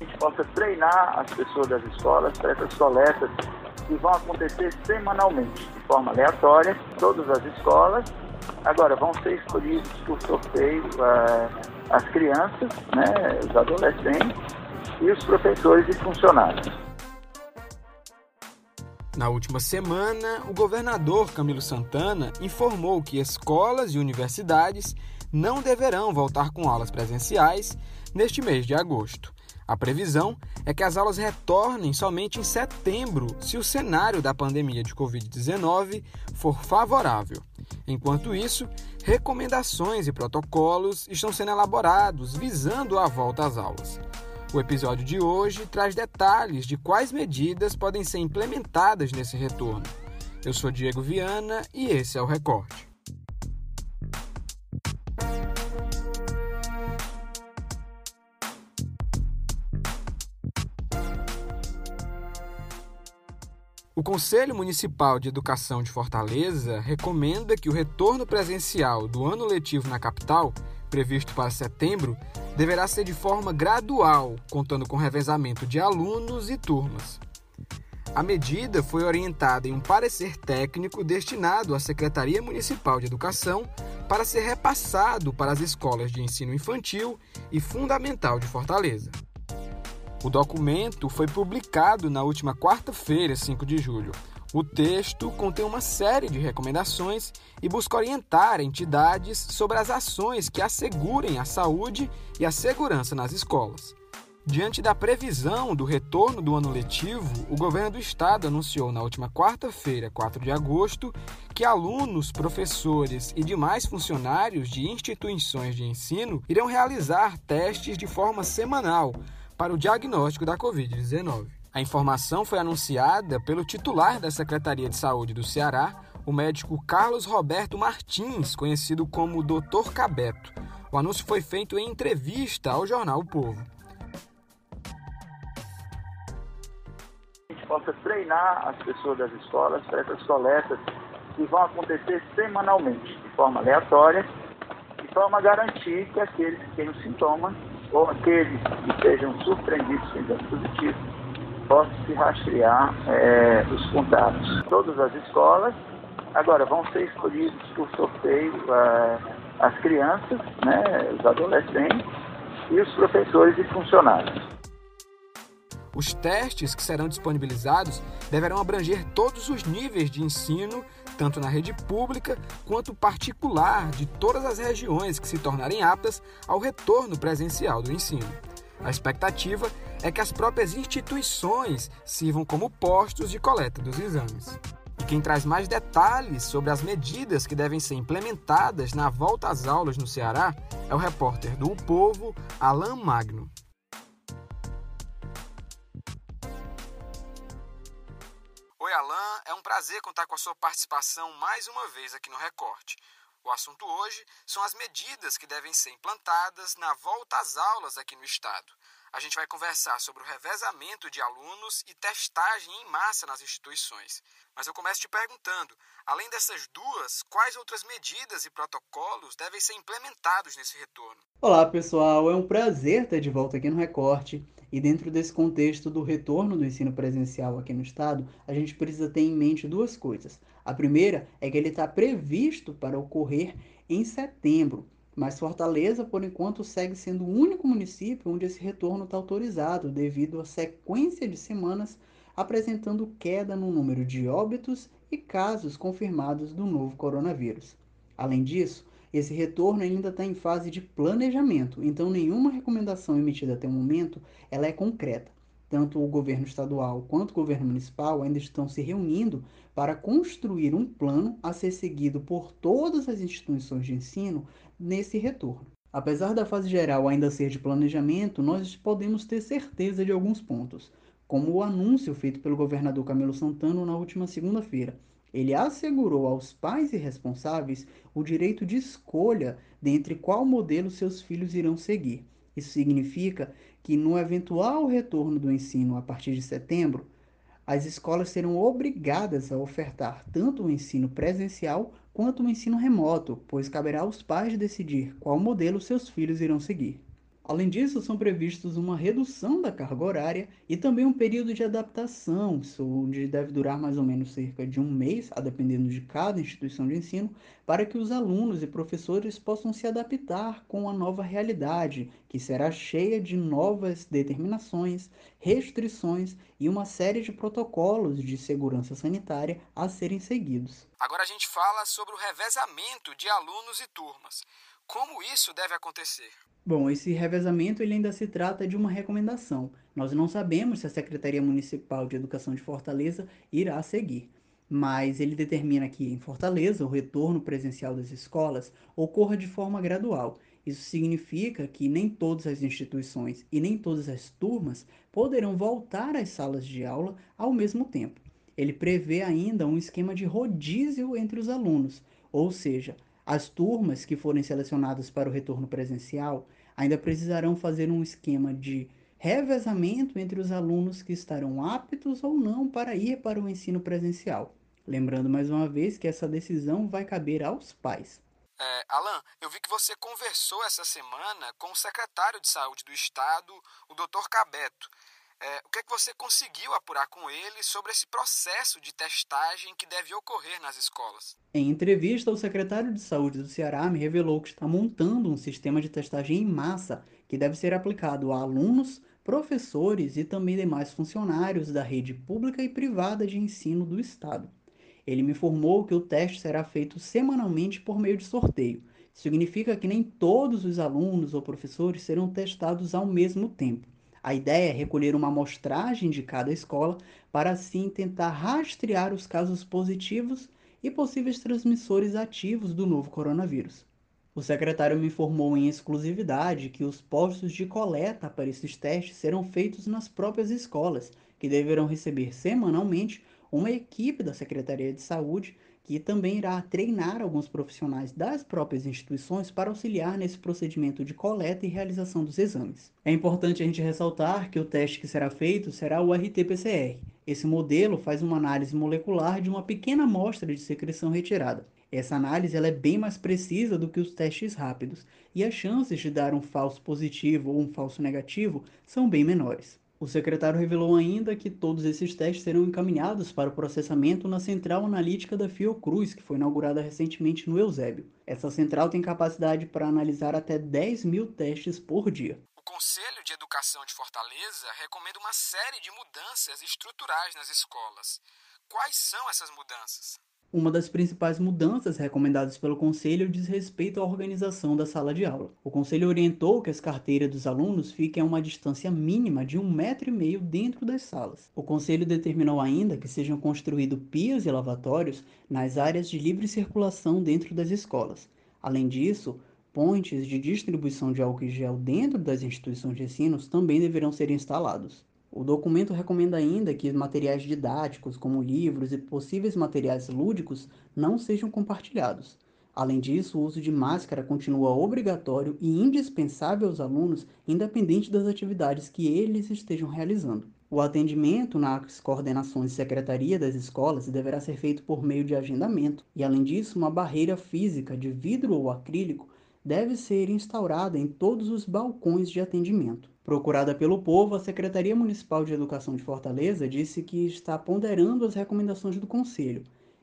A gente possa treinar as pessoas das escolas para essas coletas que vão acontecer semanalmente, de forma aleatória, todas as escolas. Agora, vão ser escolhidos por sorteio uh, as crianças, né, os adolescentes e os professores e funcionários. Na última semana, o governador Camilo Santana informou que escolas e universidades não deverão voltar com aulas presenciais neste mês de agosto. A previsão é que as aulas retornem somente em setembro, se o cenário da pandemia de Covid-19 for favorável. Enquanto isso, recomendações e protocolos estão sendo elaborados visando a volta às aulas. O episódio de hoje traz detalhes de quais medidas podem ser implementadas nesse retorno. Eu sou Diego Viana e esse é o Recorte. O Conselho Municipal de Educação de Fortaleza recomenda que o retorno presencial do ano letivo na capital, previsto para setembro, deverá ser de forma gradual, contando com revezamento de alunos e turmas. A medida foi orientada em um parecer técnico destinado à Secretaria Municipal de Educação para ser repassado para as escolas de ensino infantil e fundamental de Fortaleza. O documento foi publicado na última quarta-feira, 5 de julho. O texto contém uma série de recomendações e busca orientar entidades sobre as ações que assegurem a saúde e a segurança nas escolas. Diante da previsão do retorno do ano letivo, o governo do estado anunciou na última quarta-feira, 4 de agosto, que alunos, professores e demais funcionários de instituições de ensino irão realizar testes de forma semanal para o diagnóstico da Covid-19. A informação foi anunciada pelo titular da Secretaria de Saúde do Ceará, o médico Carlos Roberto Martins, conhecido como Dr. Cabeto. O anúncio foi feito em entrevista ao jornal O Povo. A gente possa treinar as pessoas das escolas para essas coletas que vão acontecer semanalmente, de forma aleatória, de forma a garantir que aqueles que têm os sintomas ou aqueles que sejam surpreendidos com exame positivo possam se rastrear é, os contatos. Todas as escolas agora vão ser escolhidos por sorteio é, as crianças, né, os adolescentes e os professores e funcionários. Os testes que serão disponibilizados deverão abranger todos os níveis de ensino, tanto na rede pública quanto particular de todas as regiões que se tornarem aptas ao retorno presencial do ensino. A expectativa é que as próprias instituições sirvam como postos de coleta dos exames. E quem traz mais detalhes sobre as medidas que devem ser implementadas na volta às aulas no Ceará é o repórter do o Povo, Alain Magno. Alain. É um prazer contar com a sua participação mais uma vez aqui no Recorte. O assunto hoje são as medidas que devem ser implantadas na volta às aulas aqui no estado. A gente vai conversar sobre o revezamento de alunos e testagem em massa nas instituições. Mas eu começo te perguntando: além dessas duas, quais outras medidas e protocolos devem ser implementados nesse retorno? Olá, pessoal. É um prazer estar de volta aqui no Recorte. E dentro desse contexto do retorno do ensino presencial aqui no estado, a gente precisa ter em mente duas coisas. A primeira é que ele está previsto para ocorrer em setembro, mas Fortaleza, por enquanto, segue sendo o único município onde esse retorno está autorizado, devido à sequência de semanas apresentando queda no número de óbitos e casos confirmados do novo coronavírus. Além disso, esse retorno ainda está em fase de planejamento, então nenhuma recomendação emitida até o momento ela é concreta. Tanto o governo estadual quanto o governo municipal ainda estão se reunindo para construir um plano a ser seguido por todas as instituições de ensino nesse retorno. Apesar da fase geral ainda ser de planejamento, nós podemos ter certeza de alguns pontos, como o anúncio feito pelo governador Camilo Santana na última segunda-feira, ele assegurou aos pais e responsáveis o direito de escolha dentre qual modelo seus filhos irão seguir. Isso significa que, no eventual retorno do ensino a partir de setembro, as escolas serão obrigadas a ofertar tanto o ensino presencial quanto o ensino remoto, pois caberá aos pais decidir qual modelo seus filhos irão seguir. Além disso, são previstos uma redução da carga horária e também um período de adaptação, onde deve durar mais ou menos cerca de um mês, a dependendo de cada instituição de ensino, para que os alunos e professores possam se adaptar com a nova realidade, que será cheia de novas determinações, restrições e uma série de protocolos de segurança sanitária a serem seguidos. Agora a gente fala sobre o revezamento de alunos e turmas. Como isso deve acontecer? Bom, esse revezamento ele ainda se trata de uma recomendação. Nós não sabemos se a Secretaria Municipal de Educação de Fortaleza irá seguir, mas ele determina que em Fortaleza o retorno presencial das escolas ocorra de forma gradual. Isso significa que nem todas as instituições e nem todas as turmas poderão voltar às salas de aula ao mesmo tempo. Ele prevê ainda um esquema de rodízio entre os alunos, ou seja, as turmas que forem selecionadas para o retorno presencial ainda precisarão fazer um esquema de revezamento entre os alunos que estarão aptos ou não para ir para o ensino presencial. Lembrando mais uma vez que essa decisão vai caber aos pais. É, Alan, eu vi que você conversou essa semana com o secretário de Saúde do Estado, o Dr. Cabeto. É, o que, é que você conseguiu apurar com ele sobre esse processo de testagem que deve ocorrer nas escolas? Em entrevista, o secretário de Saúde do Ceará me revelou que está montando um sistema de testagem em massa que deve ser aplicado a alunos, professores e também demais funcionários da rede pública e privada de ensino do Estado. Ele me informou que o teste será feito semanalmente por meio de sorteio. Significa que nem todos os alunos ou professores serão testados ao mesmo tempo. A ideia é recolher uma amostragem de cada escola para assim tentar rastrear os casos positivos e possíveis transmissores ativos do novo coronavírus. O secretário me informou em exclusividade que os postos de coleta para esses testes serão feitos nas próprias escolas, que deverão receber semanalmente uma equipe da Secretaria de Saúde que também irá treinar alguns profissionais das próprias instituições para auxiliar nesse procedimento de coleta e realização dos exames. É importante a gente ressaltar que o teste que será feito será o RT-PCR. Esse modelo faz uma análise molecular de uma pequena amostra de secreção retirada. Essa análise ela é bem mais precisa do que os testes rápidos e as chances de dar um falso positivo ou um falso negativo são bem menores. O secretário revelou ainda que todos esses testes serão encaminhados para o processamento na central analítica da Fiocruz, que foi inaugurada recentemente no Eusébio. Essa central tem capacidade para analisar até 10 mil testes por dia. O Conselho de Educação de Fortaleza recomenda uma série de mudanças estruturais nas escolas. Quais são essas mudanças? Uma das principais mudanças recomendadas pelo Conselho diz respeito à organização da sala de aula. O Conselho orientou que as carteiras dos alunos fiquem a uma distância mínima de um metro e meio dentro das salas. O Conselho determinou ainda que sejam construídos pias e lavatórios nas áreas de livre circulação dentro das escolas. Além disso, pontes de distribuição de álcool e gel dentro das instituições de ensino também deverão ser instalados. O documento recomenda ainda que materiais didáticos, como livros e possíveis materiais lúdicos, não sejam compartilhados. Além disso, o uso de máscara continua obrigatório e indispensável aos alunos, independente das atividades que eles estejam realizando. O atendimento nas coordenações de secretaria das escolas deverá ser feito por meio de agendamento, e além disso, uma barreira física de vidro ou acrílico deve ser instaurada em todos os balcões de atendimento. Procurada pelo povo, a Secretaria Municipal de Educação de Fortaleza disse que está ponderando as recomendações do Conselho.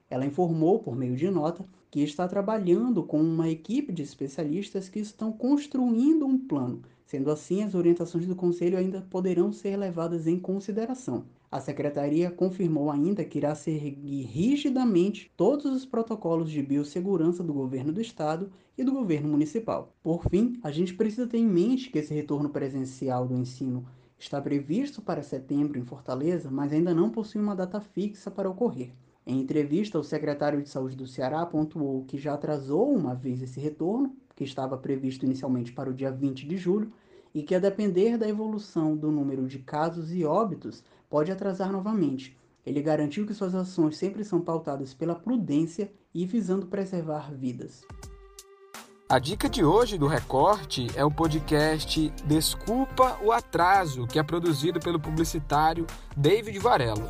Ela informou, por meio de nota, que está trabalhando com uma equipe de especialistas que estão construindo um plano. Sendo assim, as orientações do Conselho ainda poderão ser levadas em consideração. A secretaria confirmou ainda que irá seguir rigidamente todos os protocolos de biossegurança do governo do estado e do governo municipal. Por fim, a gente precisa ter em mente que esse retorno presencial do ensino está previsto para setembro em Fortaleza, mas ainda não possui uma data fixa para ocorrer. Em entrevista, o secretário de Saúde do Ceará pontuou que já atrasou uma vez esse retorno, que estava previsto inicialmente para o dia 20 de julho, e que, a depender da evolução do número de casos e óbitos, pode atrasar novamente. Ele garantiu que suas ações sempre são pautadas pela prudência e visando preservar vidas. A dica de hoje do Recorte é o podcast Desculpa o Atraso, que é produzido pelo publicitário David Varelo.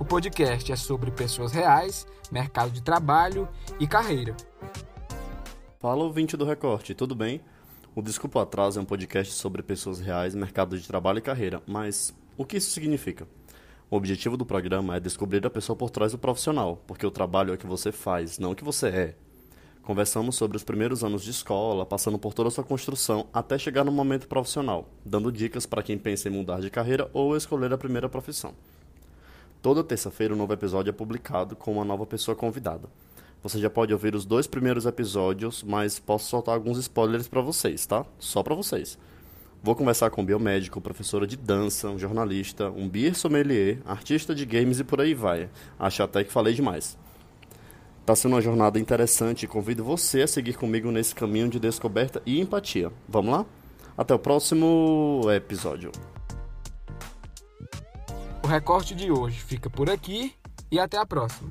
O podcast é sobre pessoas reais, mercado de trabalho e carreira. Fala ouvinte do Recorte, tudo bem? O Desculpa o Atraso é um podcast sobre pessoas reais, mercado de trabalho e carreira, mas o que isso significa? O objetivo do programa é descobrir a pessoa por trás do profissional, porque o trabalho é o que você faz, não o que você é. Conversamos sobre os primeiros anos de escola, passando por toda a sua construção até chegar no momento profissional, dando dicas para quem pensa em mudar de carreira ou escolher a primeira profissão. Toda terça-feira um novo episódio é publicado com uma nova pessoa convidada. Você já pode ouvir os dois primeiros episódios, mas posso soltar alguns spoilers para vocês, tá? Só para vocês. Vou conversar com um biomédico, professora de dança, um jornalista, um beer sommelier, artista de games e por aí vai. Acho até que falei demais. Tá sendo uma jornada interessante e convido você a seguir comigo nesse caminho de descoberta e empatia. Vamos lá? Até o próximo episódio. O recorte de hoje fica por aqui e até a próxima.